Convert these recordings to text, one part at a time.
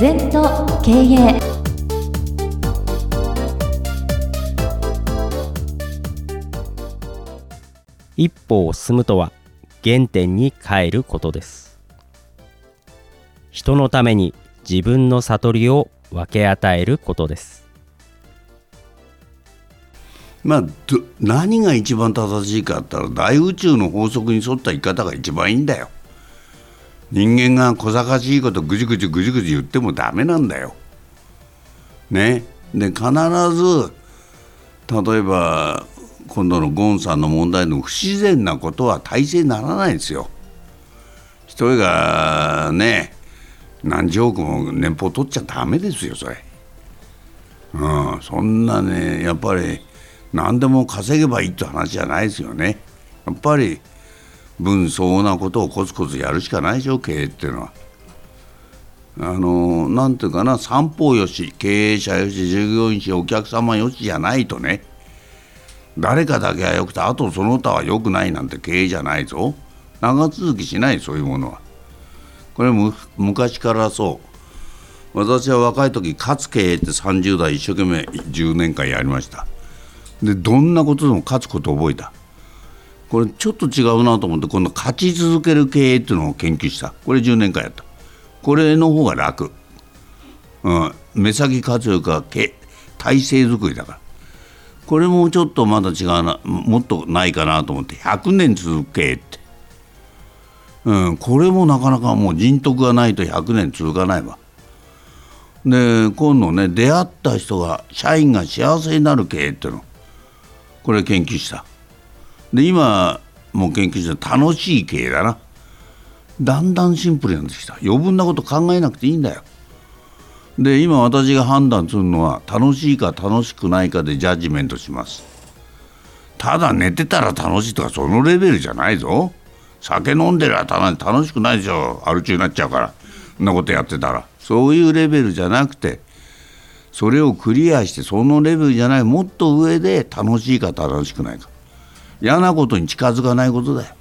全と経営一歩を進むとは原点に帰ることです。人のために自分の悟りを分け与えることです。まあ、何が一番正しいかって言ったら大宇宙の法則に沿った生き方が一番いいんだよ。人間が小賢しいことぐじぐじぐじぐじ言ってもダメなんだよ。ね？で必ず例えば今度のゴンさんの問題の不自然なことは体制にならないですよ。一人がね何十億も年俸取っちゃダメですよそれ。うん、そんなねやっぱり何でも稼げばいいって話じゃないですよね。やっぱり分相応なことをコツコツやるしかないでしょ経営っていうのは。あのなんていうかな三方よし経営者よし従業員しお客様よしじゃないとね誰かだけはよくてあとその他はよくないなんて経営じゃないぞ。長続きしないそういうものは。これも昔からそう。私は若い時勝つ経営って30代一生懸命10年間やりました。でどんなことでも勝つこと覚えた。これちょっと違うなと思って今度勝ち続ける経営っていうのを研究した。これ10年間やった。これの方が楽、うん、目先活用か体制作りだから。これもちょっとまだ違うなもっとないかなと思って。100年続けって、うん、これもなかなかもう人徳がないと100年続かないわ。で今度ね出会った人が社員が幸せになる経営っていうの。これ研究した。で今もう研究して楽しい経営だな。だんだんシンプルになってきた。余分なこと考えなくていいんだよ。で今私が判断するのは楽しいか楽しくないかでジャッジメントします。ただ寝てたら楽しいとかそのレベルじゃないぞ。酒飲んでりゃ楽しくないでしょ。アル中になっちゃうから。そんなことやってたら。そういうレベルじゃなくてそれをクリアしてそのレベルじゃないもっと上で楽しいか楽しくないか。嫌なことに近づかないことだよ。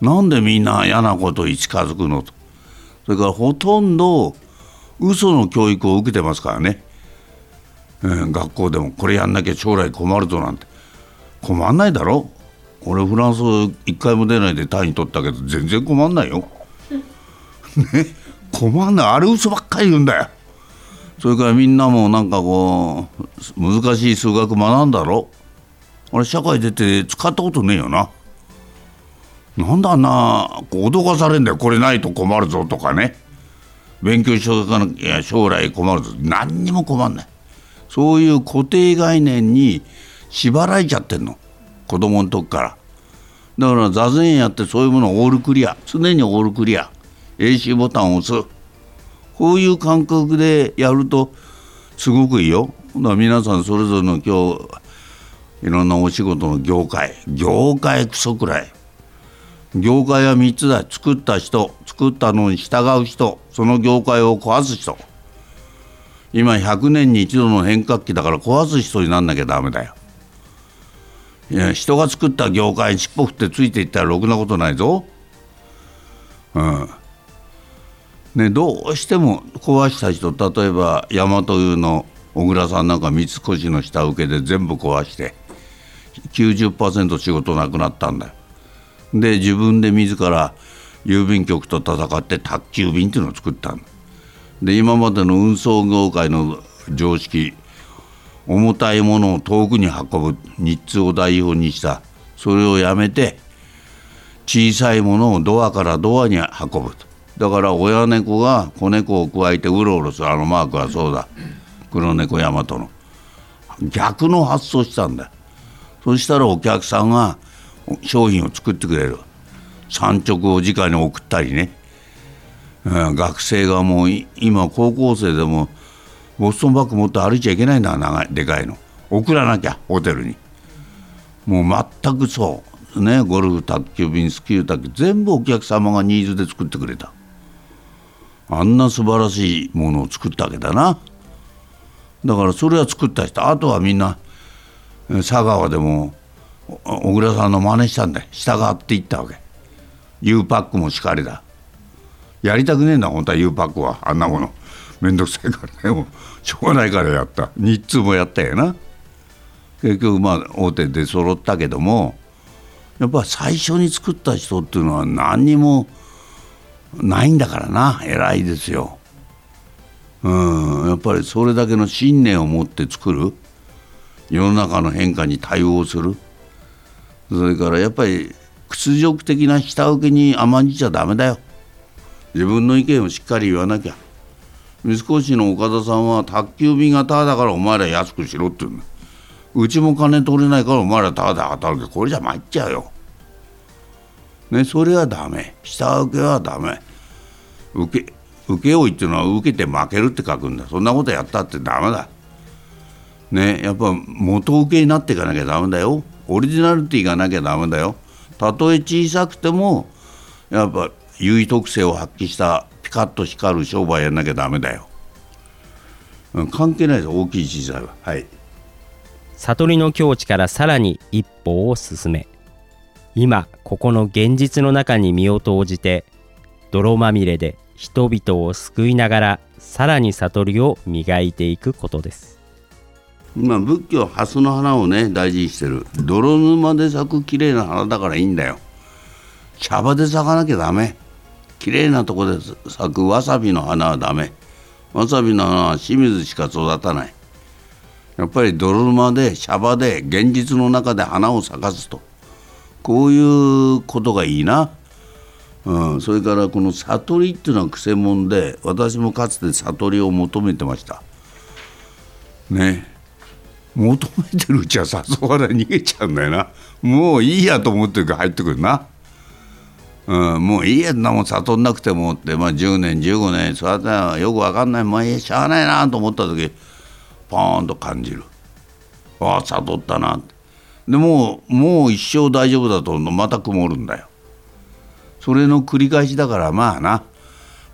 なんでみんな嫌なことに近づくのと。それからほとんど嘘の教育を受けてますからね、えー、学校でもこれやんなきゃ将来困るぞなんて。困んないだろ。俺フランス一回も出ないで単位取ったけど全然困んないよ。ね？困んない。あれ嘘ばっかり言うんだよ。それからみんなもなんかこう難しい数学学んだろ。俺社会出て使ったことねえよな。なんだあんな脅かされんだよ。これないと困るぞとかね。勉強しとかなきゃ将来困るぞ。何にも困んない。そういう固定概念に縛られちゃってんの。子供の時から。だから座禅やってそういうものをオールクリア。常にオールクリア。AC ボタンを押す。こういう感覚でやるとすごくいいよ。だから皆さんそれぞれの今日いろんなお仕事の業界業界クソくらい。業界は3つだ。作った人作ったのに従う人その業界を壊す人。今100年に一度の変革期だから壊す人になんなきゃダメだよ。いや人が作った業界に尻尾振ってついていったらろくなことないぞ。うん。ねどうしても壊した人例えば大和湯の小倉さんなんか三越の下請けで全部壊して90%仕事なくなったんだよ。で自分で自ら郵便局と戦って宅急便っていうのを作ったんで今までの運送業界の常識重たいものを遠くに運ぶ日通を代表にしたそれをやめて小さいものをドアからドアに運ぶと。だから親猫が子猫をくわえてうろうろする。あのマークはそうだ。黒猫大和の。逆の発想したんだよ。そしたらお客さんが商品を作ってくれる。産直を直に送ったりね、うん、学生がもう今高校生でもボストンバッグ持って歩いちゃいけないんだ長いでかいの。送らなきゃホテルに。もう全くそう。ねゴルフ卓球便スキー卓球全部お客様がニーズで作ってくれた。あんな素晴らしいものを作ったわけだな。だからそれは作った人。あとはみんな佐川でも小倉さんの真似したんだ。よ従っていったわけ。U パックもしかりだ。やりたくねえんだ本当は。U パックは。あんなもの。めんどくさいからね。しょうがないからやった。日通もやったよな。結局まあ大手で揃ったけどもやっぱ最初に作った人っていうのは何にもないんだからな。偉いですよ。うん。やっぱりそれだけの信念を持って作る。世の中の変化に対応する。それからやっぱり屈辱的な下請けに甘んじちゃダメだよ。自分の意見をしっかり言わなきゃ。三越の岡田さんは宅急便がタダだからお前ら安くしろって言うんだ。うちも金取れないからお前らタダで働け。これじゃ参っちゃうよ。ねそれはダメ。下請けはダメ。受け請負っていうのは受けて負けるって書くんだ。そんなことやったってダメだ。ねやっぱ元請けになっていかなきゃダメだよ。オリジナリティがなきゃダメだよ。たとえ小さくてもやっぱ優位特性を発揮したピカッと光る商売やんなきゃダメだよ。うん関係ないです。大きい小さいは。はい。悟りの境地からさらに一歩を進め。今ここの現実の中に身を投じて泥まみれで人々を救いながらさらに悟りを磨いていくことです。まあ仏教は蓮の花をね大事にしてる。泥沼で咲く綺麗な花だからいいんだよ。茶葉で咲かなきゃダメ。綺麗なとこで咲くわさびの花はダメ。わさびの花は清水しか育たない。やっぱり泥沼で茶葉で現実の中で花を咲かすと。こういうことがいいな、うん、それからこの悟りっていうのはくせ者で私もかつて悟りを求めてました。ね。求めてるうちは誘われ逃げちゃうんだよな。もういいやと思ってるから入ってくるな、うん、もういいやんなもん悟んなくてもって、まあ、10年15年そうやってらよく分かんない。まあいいやしゃあないなと思った時ポーンと感じる。ああ悟ったなって。でもうもう一生大丈夫だとまた曇るんだよ。それの繰り返しだからまあな。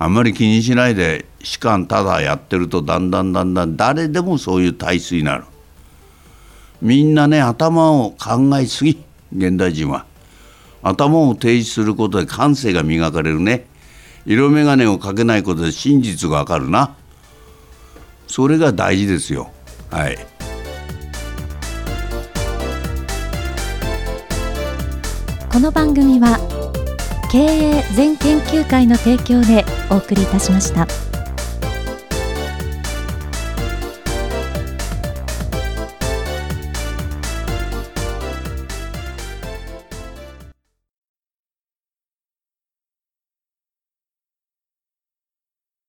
あんまり気にしないで士官ただやってるとだんだんだんだん誰でもそういう体質になる。みんなね頭を考えすぎ。現代人は。頭を提示することで感性が磨かれるね。色眼鏡をかけないことで真実がわかるな。それが大事ですよ。はい。この番組は経営全研究会の提供でお送りいたしました。